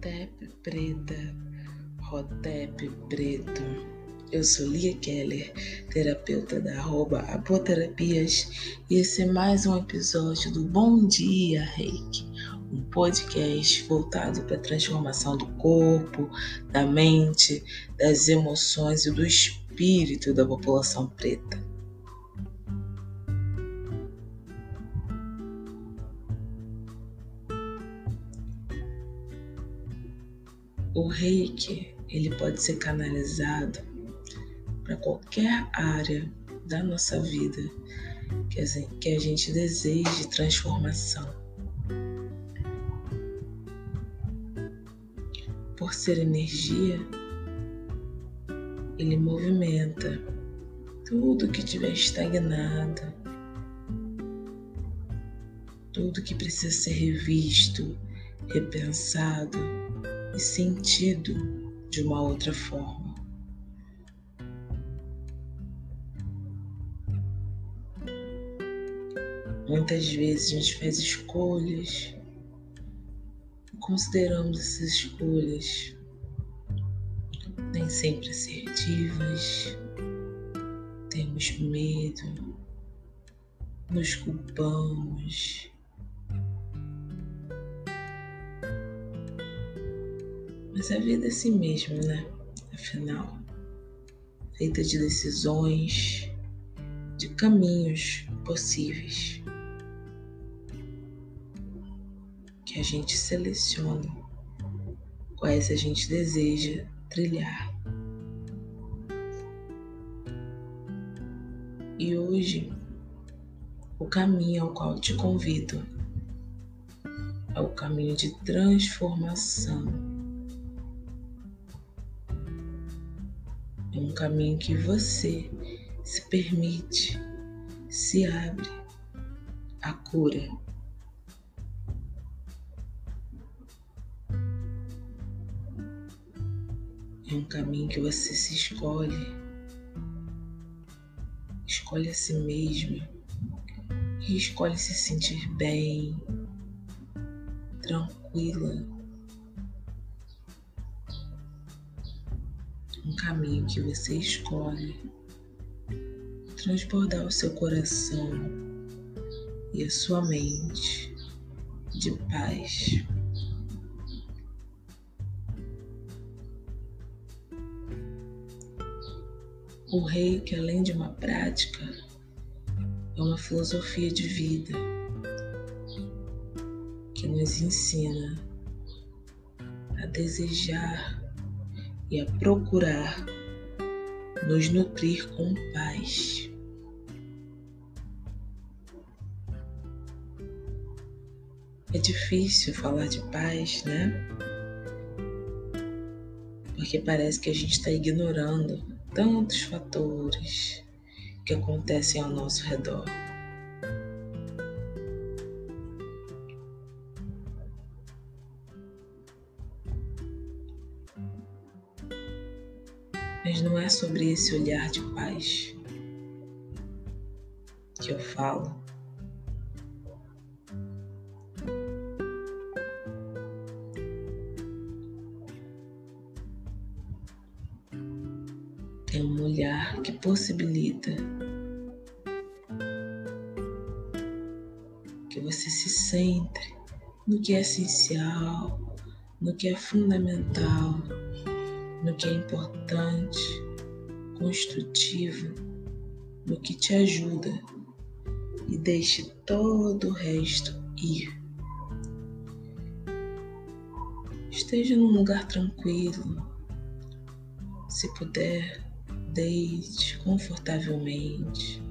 Rotep preta, Rotep preto. Eu sou Lia Keller, terapeuta da arroba Apoterapias, e esse é mais um episódio do Bom Dia Reiki, um podcast voltado para a transformação do corpo, da mente, das emoções e do espírito da população preta. O reiki ele pode ser canalizado para qualquer área da nossa vida que a gente deseje transformação. Por ser energia, ele movimenta tudo que estiver estagnado, tudo que precisa ser revisto, repensado e sentido de uma outra forma. Muitas vezes a gente faz escolhas e consideramos essas escolhas nem sempre assertivas, temos medo, nos culpamos Mas a vida é assim mesmo, né? Afinal, feita de decisões, de caminhos possíveis que a gente seleciona quais a gente deseja trilhar. E hoje, o caminho ao qual te convido é o caminho de transformação um caminho que você se permite, se abre à cura. É um caminho que você se escolhe, escolhe a si mesmo. E escolhe se sentir bem, tranquila um caminho que você escolhe transbordar o seu coração e a sua mente de paz. O rei, que além de uma prática, é uma filosofia de vida que nos ensina a desejar e a procurar nos nutrir com paz. É difícil falar de paz, né? Porque parece que a gente está ignorando tantos fatores que acontecem ao nosso redor. Mas não é sobre esse olhar de paz que eu falo. É um olhar que possibilita que você se centre no que é essencial, no que é fundamental no que é importante, construtivo, no que te ajuda e deixe todo o resto ir. Esteja num lugar tranquilo. Se puder, deite confortavelmente.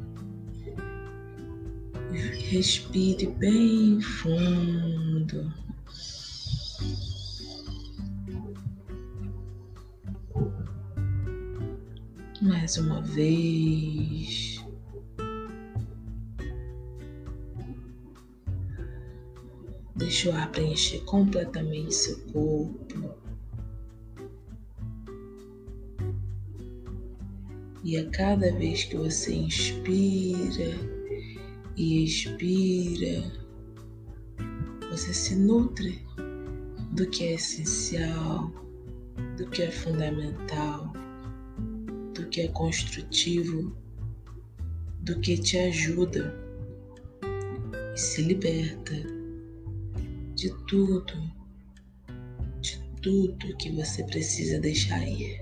Respire bem fundo. Mais uma vez. Deixa o ar preencher completamente seu corpo. E a cada vez que você inspira e expira, você se nutre do que é essencial, do que é fundamental, do que é construtivo, do que te ajuda e se liberta de tudo, de tudo que você precisa deixar ir.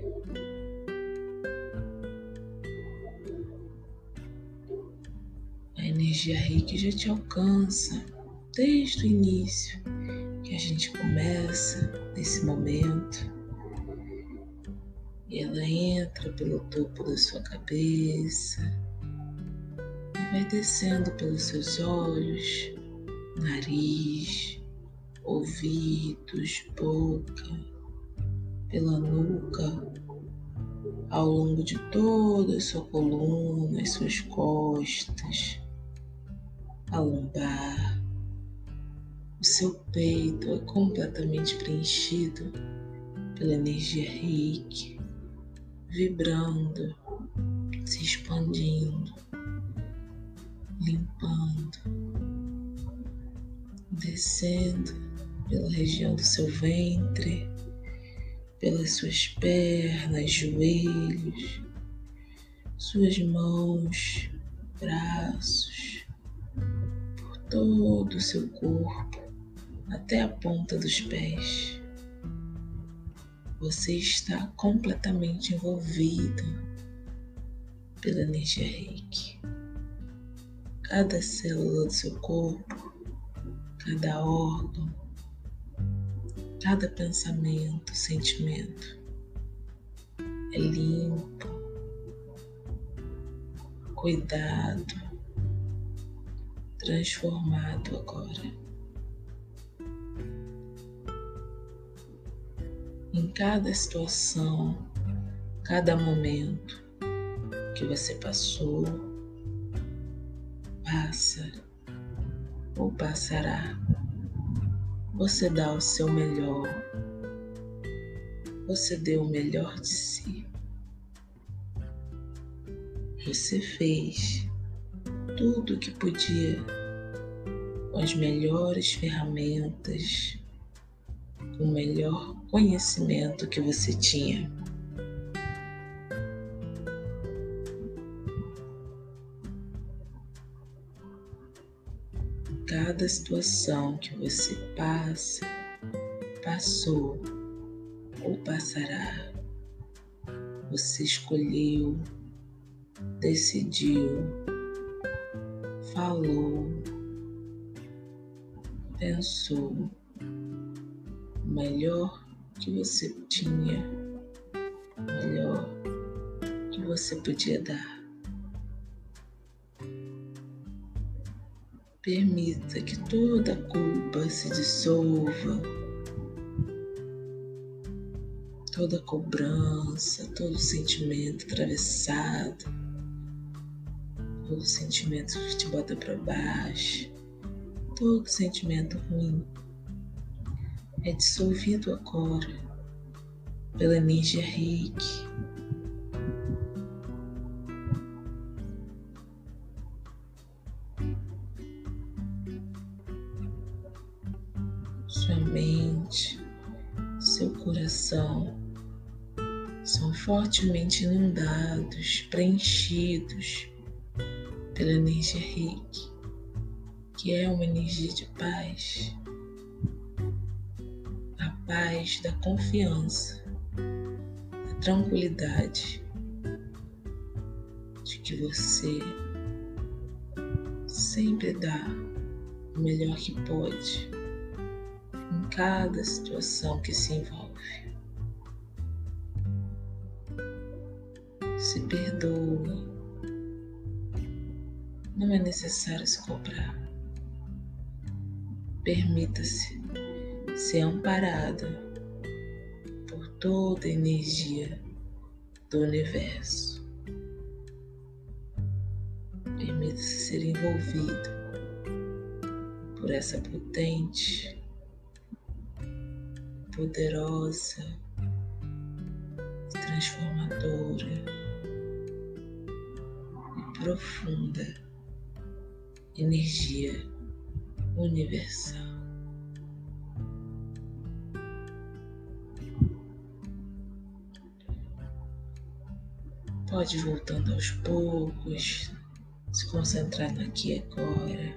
A energia reiki já te alcança desde o início que a gente começa nesse momento. E ela entra pelo topo da sua cabeça e vai descendo pelos seus olhos, nariz, ouvidos, boca, pela nuca, ao longo de toda a sua coluna, as suas costas, a lombar. O seu peito é completamente preenchido pela energia reiki, vibrando, se expandindo, limpando, descendo pela região do seu ventre, pelas suas pernas, joelhos, suas mãos, braços, por todo o seu corpo até a ponta dos pés. Você está completamente envolvido pela energia reiki. Cada célula do seu corpo, cada órgão, cada pensamento, sentimento é limpo, cuidado, transformado agora. Em cada situação, cada momento que você passou, passa ou passará. Você dá o seu melhor, você deu o melhor de si. Você fez tudo o que podia com as melhores ferramentas o melhor conhecimento que você tinha. Cada situação que você passa, passou ou passará, você escolheu, decidiu, falou, pensou melhor que você tinha, o melhor que você podia dar. Permita que toda culpa se dissolva, toda cobrança, todo sentimento atravessado, todo sentimento que te bota para baixo, todo sentimento ruim é dissolvido agora pela energia reiki. Sua mente, seu coração são fortemente inundados, preenchidos pela energia reiki, que é uma energia de paz paz, da confiança, da tranquilidade de que você sempre dá o melhor que pode em cada situação que se envolve. Se perdoe. Não é necessário se cobrar. Permita-se ser amparada por toda a energia do universo. Permita-se ser envolvido por essa potente, poderosa, transformadora e profunda energia universal. Pode ir voltando aos poucos, se concentrar aqui e agora.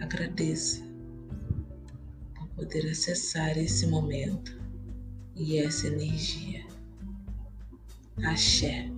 Agradeça por poder acessar esse momento e essa energia. Axé.